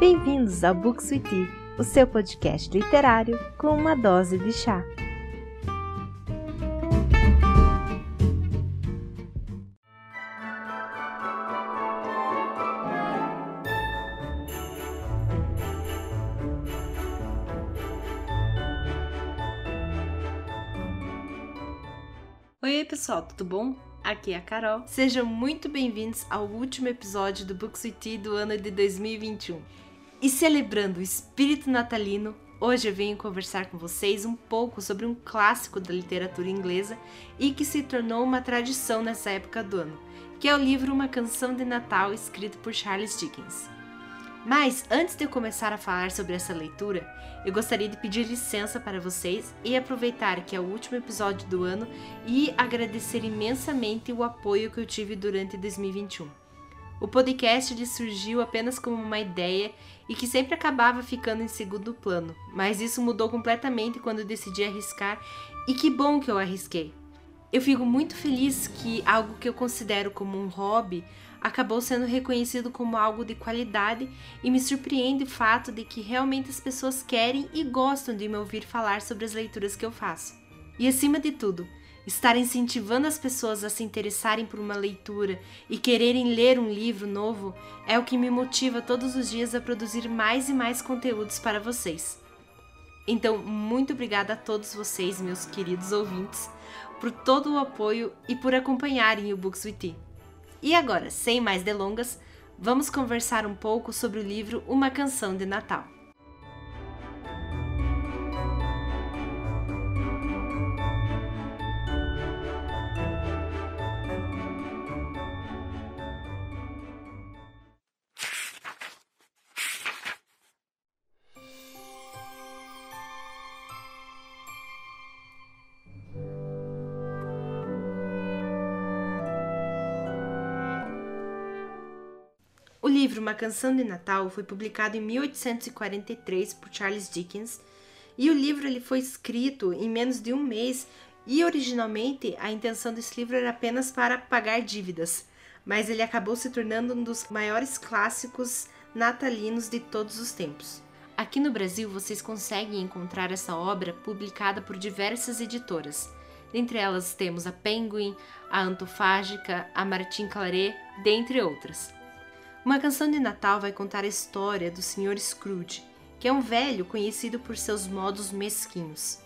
Bem-vindos ao Books with Tea, o seu podcast literário com uma dose de chá. Oi, pessoal, tudo bom? Aqui é a Carol. Sejam muito bem-vindos ao último episódio do Books with Tea do ano de 2021. E celebrando o espírito natalino, hoje eu venho conversar com vocês um pouco sobre um clássico da literatura inglesa e que se tornou uma tradição nessa época do ano, que é o livro Uma Canção de Natal, escrito por Charles Dickens. Mas antes de eu começar a falar sobre essa leitura, eu gostaria de pedir licença para vocês e aproveitar que é o último episódio do ano e agradecer imensamente o apoio que eu tive durante 2021. O podcast lhe surgiu apenas como uma ideia e que sempre acabava ficando em segundo plano, mas isso mudou completamente quando decidi arriscar e que bom que eu arrisquei. Eu fico muito feliz que algo que eu considero como um hobby acabou sendo reconhecido como algo de qualidade e me surpreende o fato de que realmente as pessoas querem e gostam de me ouvir falar sobre as leituras que eu faço. E acima de tudo, estar incentivando as pessoas a se interessarem por uma leitura e quererem ler um livro novo é o que me motiva todos os dias a produzir mais e mais conteúdos para vocês. Então, muito obrigada a todos vocês, meus queridos ouvintes, por todo o apoio e por acompanharem o Books with Tea. E agora, sem mais delongas, vamos conversar um pouco sobre o livro Uma Canção de Natal. Livro Uma Canção de Natal foi publicado em 1843 por Charles Dickens e o livro ele foi escrito em menos de um mês e originalmente a intenção desse livro era apenas para pagar dívidas, mas ele acabou se tornando um dos maiores clássicos natalinos de todos os tempos. Aqui no Brasil vocês conseguem encontrar essa obra publicada por diversas editoras. Dentre elas temos a Penguin, a Antofágica, a Martin Claret, dentre outras. Uma canção de Natal vai contar a história do Sr. Scrooge, que é um velho conhecido por seus modos mesquinhos.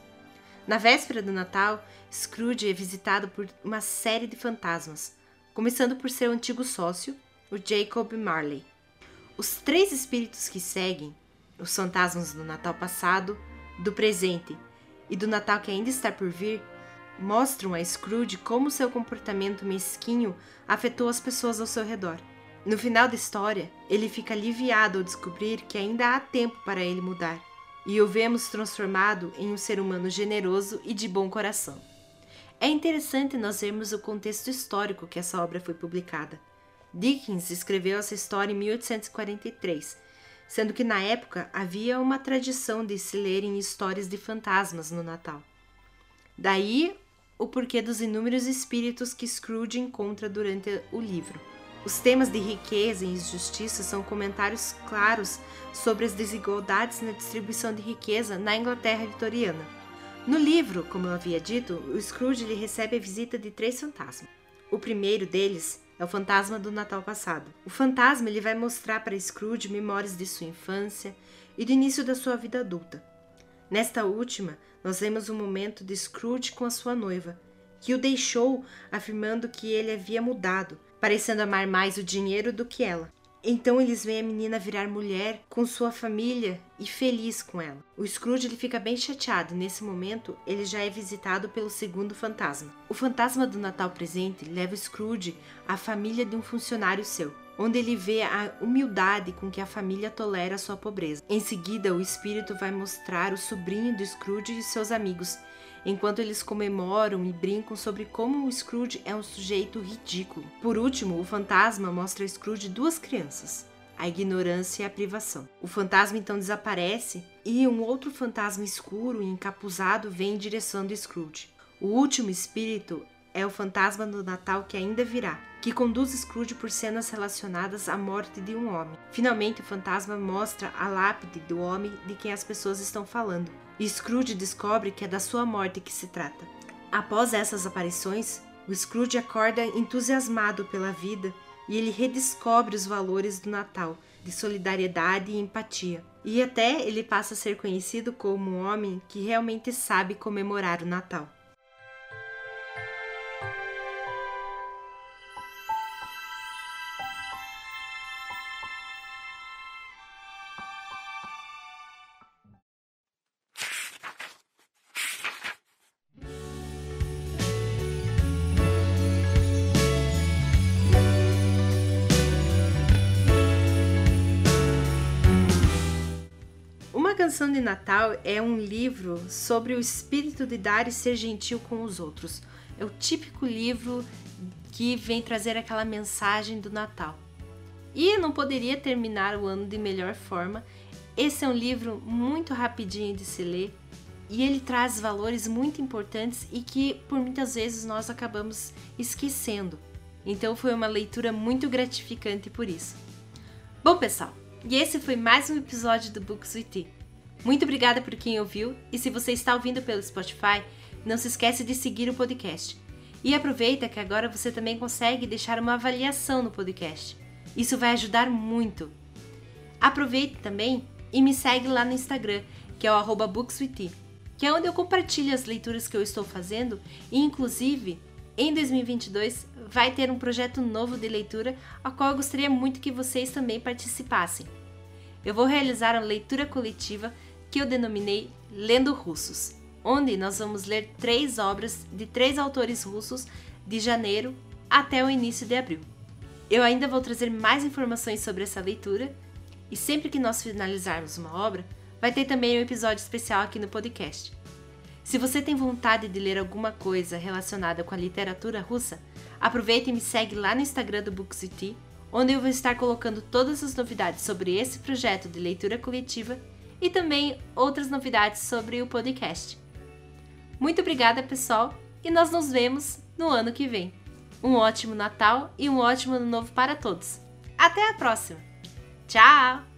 Na véspera do Natal, Scrooge é visitado por uma série de fantasmas, começando por seu antigo sócio, o Jacob Marley. Os três espíritos que seguem, os fantasmas do Natal passado, do presente e do Natal que ainda está por vir, mostram a Scrooge como seu comportamento mesquinho afetou as pessoas ao seu redor. No final da história, ele fica aliviado ao descobrir que ainda há tempo para ele mudar, e o vemos transformado em um ser humano generoso e de bom coração. É interessante nós vermos o contexto histórico que essa obra foi publicada. Dickens escreveu essa história em 1843, sendo que na época havia uma tradição de se lerem histórias de fantasmas no Natal. Daí o porquê dos inúmeros espíritos que Scrooge encontra durante o livro. Os temas de riqueza e injustiça são comentários claros sobre as desigualdades na distribuição de riqueza na Inglaterra vitoriana. No livro, como eu havia dito, o Scrooge recebe a visita de três fantasmas. O primeiro deles é o fantasma do Natal passado. O fantasma ele vai mostrar para Scrooge memórias de sua infância e do início da sua vida adulta. Nesta última, nós vemos um momento de Scrooge com a sua noiva, que o deixou afirmando que ele havia mudado, parecendo amar mais o dinheiro do que ela. Então eles veem a menina virar mulher com sua família e feliz com ela. O Scrooge ele fica bem chateado nesse momento ele já é visitado pelo segundo fantasma. O fantasma do Natal presente leva Scrooge à família de um funcionário seu, onde ele vê a humildade com que a família tolera sua pobreza. Em seguida, o espírito vai mostrar o sobrinho do Scrooge e seus amigos enquanto eles comemoram e brincam sobre como o Scrooge é um sujeito ridículo. Por último, o fantasma mostra a Scrooge duas crianças, a ignorância e a privação. O fantasma então desaparece e um outro fantasma escuro e encapuzado vem em direção do Scrooge. O último espírito é o fantasma do Natal que ainda virá, que conduz Scrooge por cenas relacionadas à morte de um homem. Finalmente, o fantasma mostra a lápide do homem de quem as pessoas estão falando, e Scrooge descobre que é da sua morte que se trata. Após essas aparições, o Scrooge acorda entusiasmado pela vida e ele redescobre os valores do Natal, de solidariedade e empatia. E até ele passa a ser conhecido como um homem que realmente sabe comemorar o Natal. Canção de Natal é um livro sobre o espírito de dar e ser gentil com os outros. É o típico livro que vem trazer aquela mensagem do Natal. E não poderia terminar o ano de melhor forma. Esse é um livro muito rapidinho de se ler e ele traz valores muito importantes e que por muitas vezes nós acabamos esquecendo. Então foi uma leitura muito gratificante por isso. Bom, pessoal, e esse foi mais um episódio do Books with Tea. Muito obrigada por quem ouviu e se você está ouvindo pelo Spotify, não se esqueça de seguir o podcast. E aproveita que agora você também consegue deixar uma avaliação no podcast. Isso vai ajudar muito. Aproveite também e me segue lá no Instagram, que é o bookswith, que é onde eu compartilho as leituras que eu estou fazendo e inclusive em 2022 vai ter um projeto novo de leitura, a qual eu gostaria muito que vocês também participassem. Eu vou realizar uma leitura coletiva que eu denominei Lendo Russos, onde nós vamos ler três obras de três autores russos de janeiro até o início de abril. Eu ainda vou trazer mais informações sobre essa leitura e sempre que nós finalizarmos uma obra, vai ter também um episódio especial aqui no podcast. Se você tem vontade de ler alguma coisa relacionada com a literatura russa, aproveite e me segue lá no Instagram do Booksity, onde eu vou estar colocando todas as novidades sobre esse projeto de leitura coletiva e também outras novidades sobre o podcast. Muito obrigada, pessoal, e nós nos vemos no ano que vem. Um ótimo Natal e um ótimo Ano Novo para todos. Até a próxima! Tchau!